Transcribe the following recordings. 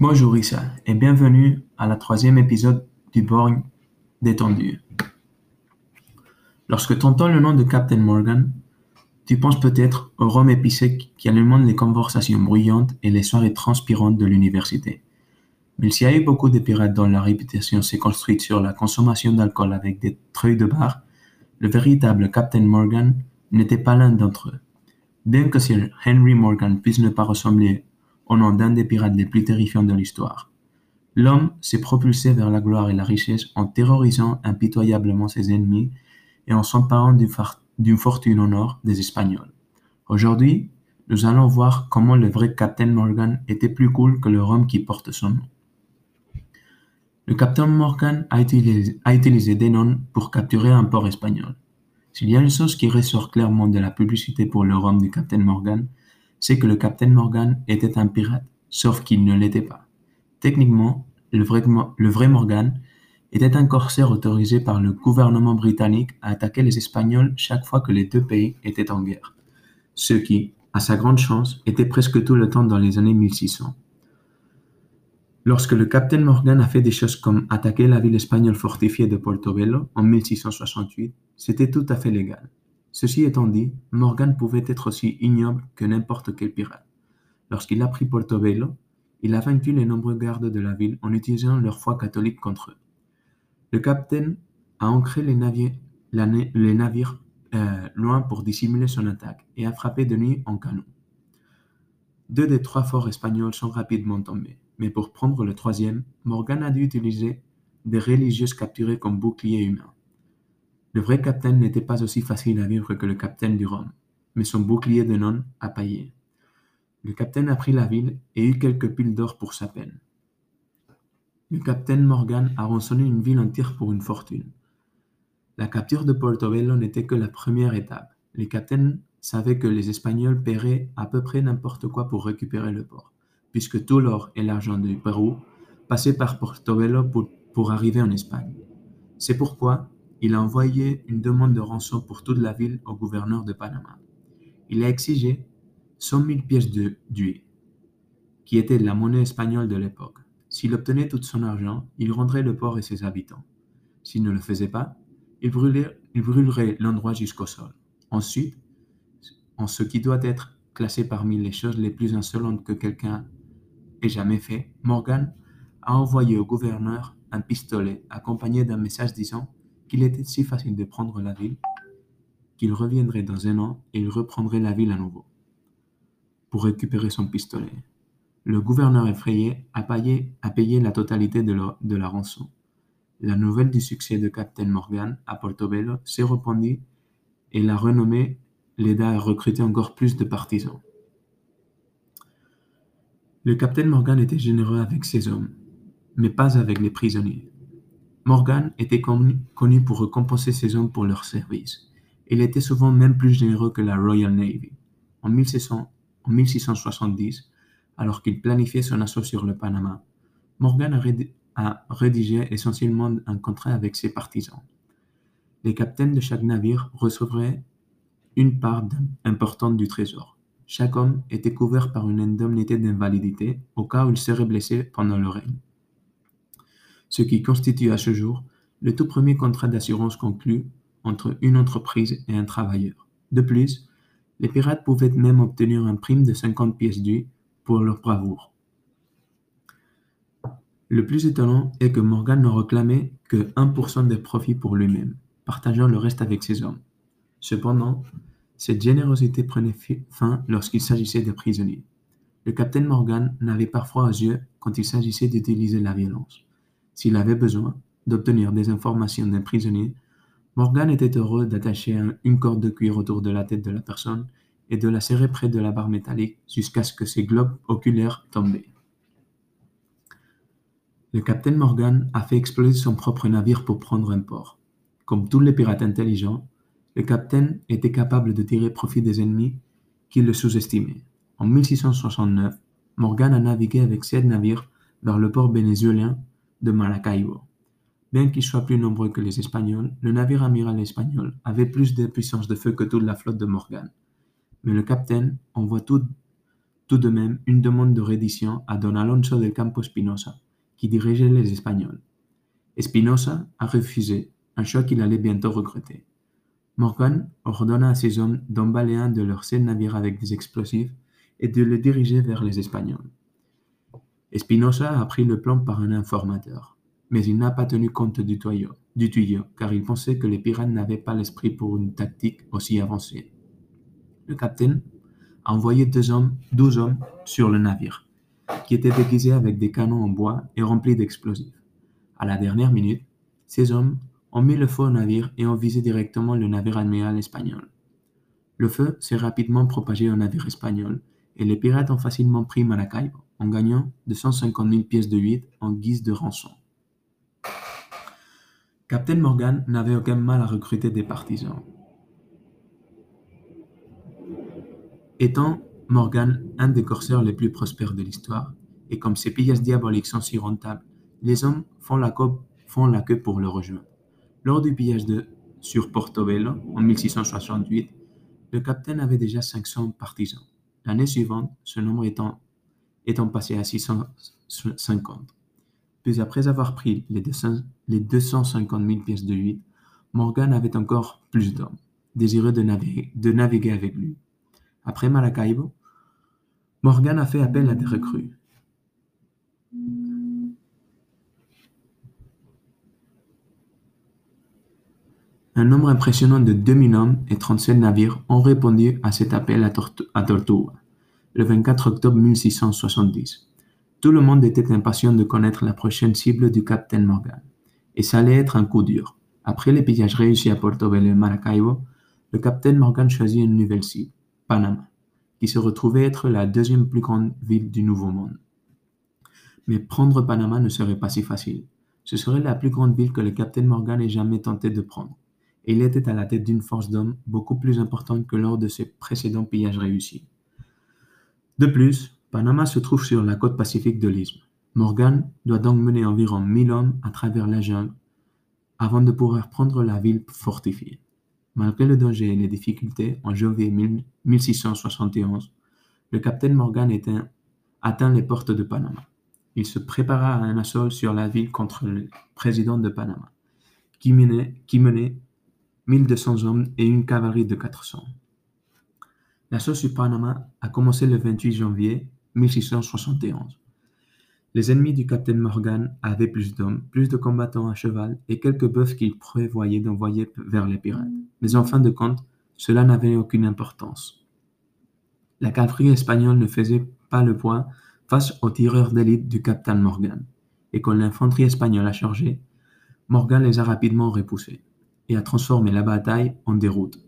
Bonjour Issa et bienvenue à la troisième épisode du Borgne détendu. Lorsque tu entends le nom de Captain Morgan, tu penses peut-être au rhum épicé qui alimente les conversations bruyantes et les soirées transpirantes de l'université. Mais s'il y a eu beaucoup de pirates dont la réputation s'est construite sur la consommation d'alcool avec des treuils de bar, le véritable Captain Morgan n'était pas l'un d'entre eux. Bien que Sir Henry Morgan puisse ne pas ressembler au nom d'un des pirates les plus terrifiants de l'histoire, l'homme s'est propulsé vers la gloire et la richesse en terrorisant impitoyablement ses ennemis et en s'emparant d'une fortune en or des Espagnols. Aujourd'hui, nous allons voir comment le vrai Captain Morgan était plus cool que le rhum qui porte son nom. Le Captain Morgan a utilisé, des noms pour capturer un port espagnol. S'il y a une chose qui ressort clairement de la publicité pour le rhum du Captain Morgan, c'est que le Captain Morgan était un pirate, sauf qu'il ne l'était pas. Techniquement, le vrai, Morgan était un corsaire autorisé par le gouvernement britannique à attaquer les Espagnols chaque fois que les deux pays étaient en guerre, ce qui, à sa grande chance, était presque tout le temps dans les années 1600. Lorsque le capitaine Morgan a fait des choses comme attaquer la ville espagnole fortifiée de Portobello en 1668, c'était tout à fait légal. Ceci étant dit, Morgan pouvait être aussi ignoble que n'importe quel pirate. Lorsqu'il a pris Portobello, il a vaincu les nombreux gardes de la ville en utilisant leur foi catholique contre eux. Le capitaine a ancré les navires, euh, loin pour dissimuler son attaque et a frappé de nuit en canon. Deux des trois forts espagnols sont rapidement tombés, mais pour prendre le troisième, Morgan a dû utiliser des religieuses capturées comme boucliers humains. Le vrai capitaine n'était pas aussi facile à vivre que le capitaine du Rhum, mais son bouclier de non a paillé. Le capitaine a pris la ville et eut quelques piles d'or pour sa peine. Le capitaine Morgan a rançonné une ville entière pour une fortune. La capture de Portobello n'était que la première étape. Les capitaines savaient que les Espagnols paieraient à peu près n'importe quoi pour récupérer le port, puisque tout l'or et l'argent du Pérou passaient par Portobello pour, pour arriver en Espagne. C'est pourquoi il a envoyé une demande de rançon pour toute la ville au gouverneur de Panama. Il a exigé 100 000 pièces d'huile, qui était la monnaie espagnole de l'époque. S'il obtenait tout son argent, il rendrait le port et ses habitants. S'il ne le faisait pas, il il brûlerait l'endroit jusqu'au sol. Ensuite, en ce qui doit être classé parmi les choses les plus insolentes que quelqu'un ait jamais fait, Morgan a envoyé au gouverneur un pistolet accompagné d'un message disant qu'il était si facile de prendre la ville qu'il reviendrait dans un an et il reprendrait la ville à nouveau pour récupérer son pistolet. Le gouverneur effrayé a payé, la totalité de, de la rançon. La nouvelle du succès de Captain Morgan à Portobello s'est répandue et la renommée l'aida à recruter encore plus de partisans. Le capitaine Morgan était généreux avec ses hommes, mais pas avec les prisonniers. Morgan était connu pour récompenser ses hommes pour leurs services. Il était souvent même plus généreux que la Royal Navy. En, 1670, alors qu'il planifiait son assaut sur le Panama, Morgan a, rédigé essentiellement un contrat avec ses partisans. Les capitaines de chaque navire recevraient une part importante du trésor. Chaque homme était couvert par une indemnité d'invalidité au cas où il serait blessé pendant le règne ce qui constitue à ce jour le tout premier contrat d'assurance conclu entre une entreprise et un travailleur. De plus, les pirates pouvaient même obtenir un prime de 50 pièces d'huile pour leur bravoure. Le plus étonnant est que Morgan ne réclamait que 1% des profits pour lui-même, partageant le reste avec ses hommes. Cependant, cette générosité prenait fin lorsqu'il s'agissait des prisonniers. Le capitaine Morgan n'avait parfois aux yeux quand il s'agissait d'utiliser la violence. S'il avait besoin d'obtenir des informations d'un prisonnier, Morgan était heureux d'attacher une corde de cuir autour de la tête de la personne et de la serrer près de la barre métallique jusqu'à ce que ses globes oculaires tombent. Le capitaine Morgan a fait exploser son propre navire pour prendre un port. Comme tous les pirates intelligents, le capitaine était capable de tirer profit des ennemis qui le sous-estimaient. En 1669, Morgan a navigué avec sept navires vers le port vénézuélien de Maracaibo. Bien qu'ils soient plus nombreux que les Espagnols, le navire amiral espagnol avait plus de puissance de feu que toute la flotte de Morgan. Mais le capitaine envoie tout, de même une demande de reddition à Don Alonso del Campo Espinosa, qui dirigeait les Espagnols. Espinosa a refusé, un choix qu'il allait bientôt regretter. Morgan ordonna à ses hommes d'emballer un de leurs sept navires avec des explosifs et de le diriger vers les Espagnols. Espinosa a pris le plan par un informateur, mais il n'a pas tenu compte du tuyau, du tuyau, car il pensait que les pirates n'avaient pas l'esprit pour une tactique aussi avancée. Le capitaine a envoyé deux hommes, douze hommes sur le navire, qui était déguisé avec des canons en bois et remplis d'explosifs. À la dernière minute, ces hommes ont mis le feu au navire et ont visé directement le navire amiral espagnol. Le feu s'est rapidement propagé au navire espagnol et les pirates ont facilement pris Maracaibo en gagnant 250 000 pièces de huit en guise de rançon. Captain Morgan n'avait aucun mal à recruter des partisans. Étant Morgan un des corsaires les plus prospères de l'histoire, et comme ses pillages diaboliques sont si rentables, les hommes font la, font la queue pour le rejoindre. Lors du pillage de sur Portobello en 1668, le capitaine avait déjà 500 partisans. L'année suivante, ce nombre étant, étant passé à 650. Puis après avoir pris les, 250 000 pièces de huit, Morgan avait encore plus d'hommes, désireux de naviguer, avec lui. Après Maracaibo, Morgan a fait appel à des recrues. Un nombre impressionnant de 2000 hommes et 37 navires ont répondu à cet appel à, Tortuga, le 24 octobre 1670. Tout le monde était impatient de connaître la prochaine cible du capitaine Morgan, et ça allait être un coup dur. Après les pillages réussis à Portobello et Maracaibo, le capitaine Morgan choisit une nouvelle cible, Panama, qui se retrouvait être la deuxième plus grande ville du Nouveau Monde. Mais prendre Panama ne serait pas si facile. Ce serait la plus grande ville que le capitaine Morgan ait jamais tenté de prendre, et il était à la tête d'une force d'hommes beaucoup plus importante que lors de ses précédents pillages réussis. De plus, Panama se trouve sur la côte pacifique de l'isthme. Morgan doit donc mener environ 1000 hommes à travers la jungle avant de pouvoir prendre la ville fortifiée. Malgré le danger et les difficultés, en janvier 1671, le capitaine Morgan atteint les portes de Panama. Il se prépara à un assaut sur la ville contre le président de Panama, qui menait, qui menait 1200 hommes et une cavalerie de 400. L'assaut sur Panama a commencé le 28 janvier 1671. Les ennemis du capitaine Morgan avaient plus d'hommes, plus de combattants à cheval et quelques bœufs qu'ils prévoyaient d'envoyer vers les pirates. Mais en fin de compte, cela n'avait aucune importance. La cavalerie espagnole ne faisait pas le poids face aux tireurs d'élite du capitaine Morgan, et quand l'infanterie espagnole a chargé, Morgan les a rapidement repoussés et a transformé la bataille en déroute.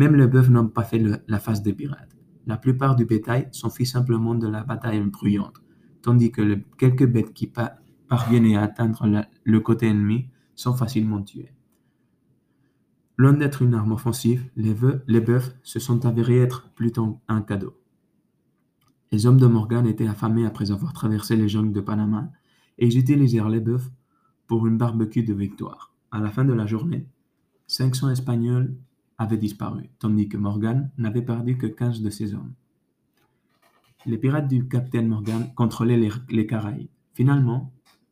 Même les bœufs n'ont pas fait la face des pirates. La plupart du bétail s'enfuit simplement de la bataille bruyante, tandis que quelques bêtes qui parviennent à atteindre le côté ennemi sont facilement tuées. Loin d'être une arme offensive, les, les bœufs se sont avérés être plutôt un cadeau. Les hommes de Morgan étaient affamés après avoir traversé les jungles de Panama et ils utilisèrent les bœufs pour une barbecue de victoire. À la fin de la journée, 500 Espagnols avait disparu, tandis que Morgan n'avait perdu que 15 de ses hommes. Les pirates du capitaine Morgan contrôlaient les, Caraïbes. Finalement,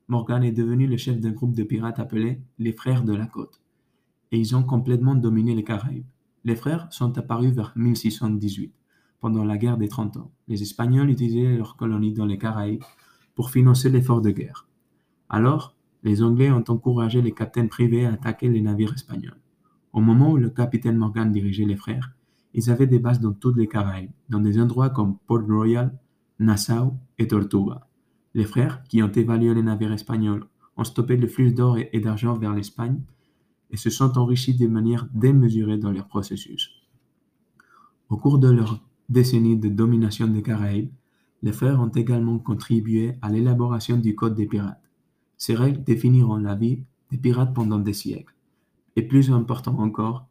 Morgan est devenu le chef d'un groupe de pirates appelé les Frères de la Côte, et ils ont complètement dominé les Caraïbes. Les frères sont apparus vers 1618, pendant la guerre des Trente Ans. Les Espagnols utilisaient leurs colonies dans les Caraïbes pour financer l'effort de guerre. Alors, les Anglais ont encouragé les capitaines privés à attaquer les navires espagnols. Au moment où le capitaine Morgan dirigeait les frères, ils avaient des bases dans toutes les Caraïbes, dans des endroits comme Port Royal, Nassau et Tortuga. Les frères, qui ont évalué les navires espagnols, ont stoppé le flux d'or et d'argent vers l'Espagne et se sont enrichis de manière démesurée dans leur processus. Au cours de leur décennie de domination des Caraïbes, les frères ont également contribué à l'élaboration du Code des pirates. Ces règles définiront la vie des pirates pendant des siècles. Et plus important encore,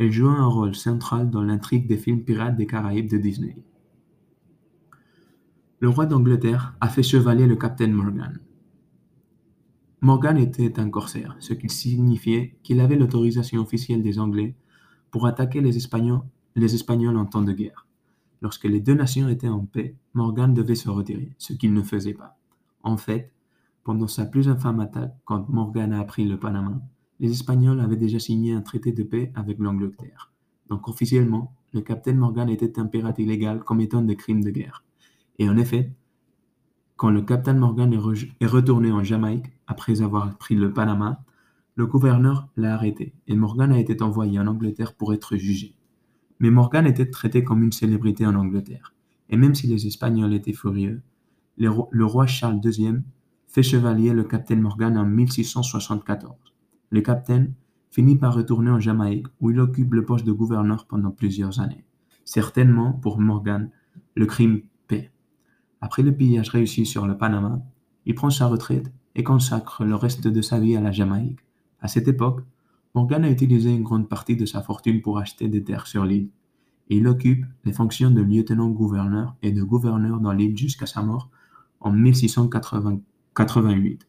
elle joua un rôle central dans l'intrigue des films Pirates des Caraïbes de Disney. Le roi d'Angleterre a fait chevalier le capitaine Morgan. Morgan était un corsaire, ce qui signifiait qu'il avait l'autorisation officielle des Anglais pour attaquer les Espagnols, les Espagnols en temps de guerre. Lorsque les deux nations étaient en paix, Morgan devait se retirer, ce qu'il ne faisait pas. En fait, pendant sa plus infâme attaque, quand Morgan a appris le Panama, les Espagnols avaient déjà signé un traité de paix avec l'Angleterre. Donc officiellement, le capitaine Morgan était un pirate illégal commettant des crimes de guerre. Et en effet, quand le capitaine Morgan est, retourné en Jamaïque après avoir pris le Panama, le gouverneur l'a arrêté et Morgan a été envoyé en Angleterre pour être jugé. Mais Morgan était traité comme une célébrité en Angleterre. Et même si les Espagnols étaient furieux, le roi Charles II fait chevalier le capitaine Morgan en 1674. Le capitaine finit par retourner en Jamaïque où il occupe le poste de gouverneur pendant plusieurs années. Certainement, pour Morgan, le crime paie. Après le pillage réussi sur le Panama, il prend sa retraite et consacre le reste de sa vie à la Jamaïque. À cette époque, Morgan a utilisé une grande partie de sa fortune pour acheter des terres sur l'île, il occupe les fonctions de lieutenant-gouverneur et de gouverneur dans l'île jusqu'à sa mort en 1688.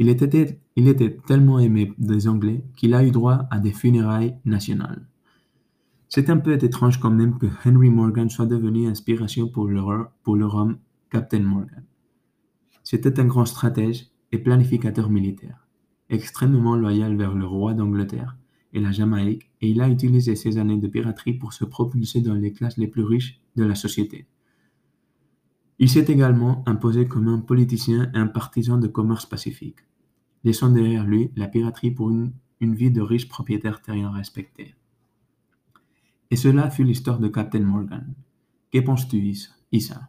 Il était, tellement aimé des Anglais qu'il a eu droit à des funérailles nationales. C'est un peu étrange quand même que Henry Morgan soit devenu inspiration pour le, pour Captain Morgan. C'était un grand stratège et planificateur militaire, extrêmement loyal vers le roi d'Angleterre et la Jamaïque, et il a utilisé ses années de piraterie pour se propulser dans les classes les plus riches de la société. Il s'est également imposé comme un politicien et un partisan de commerce pacifique, laissant derrière lui la piraterie pour une, vie de riche propriétaire terrien respecté. Et cela fut l'histoire de Captain Morgan. Que penses-tu, Issa?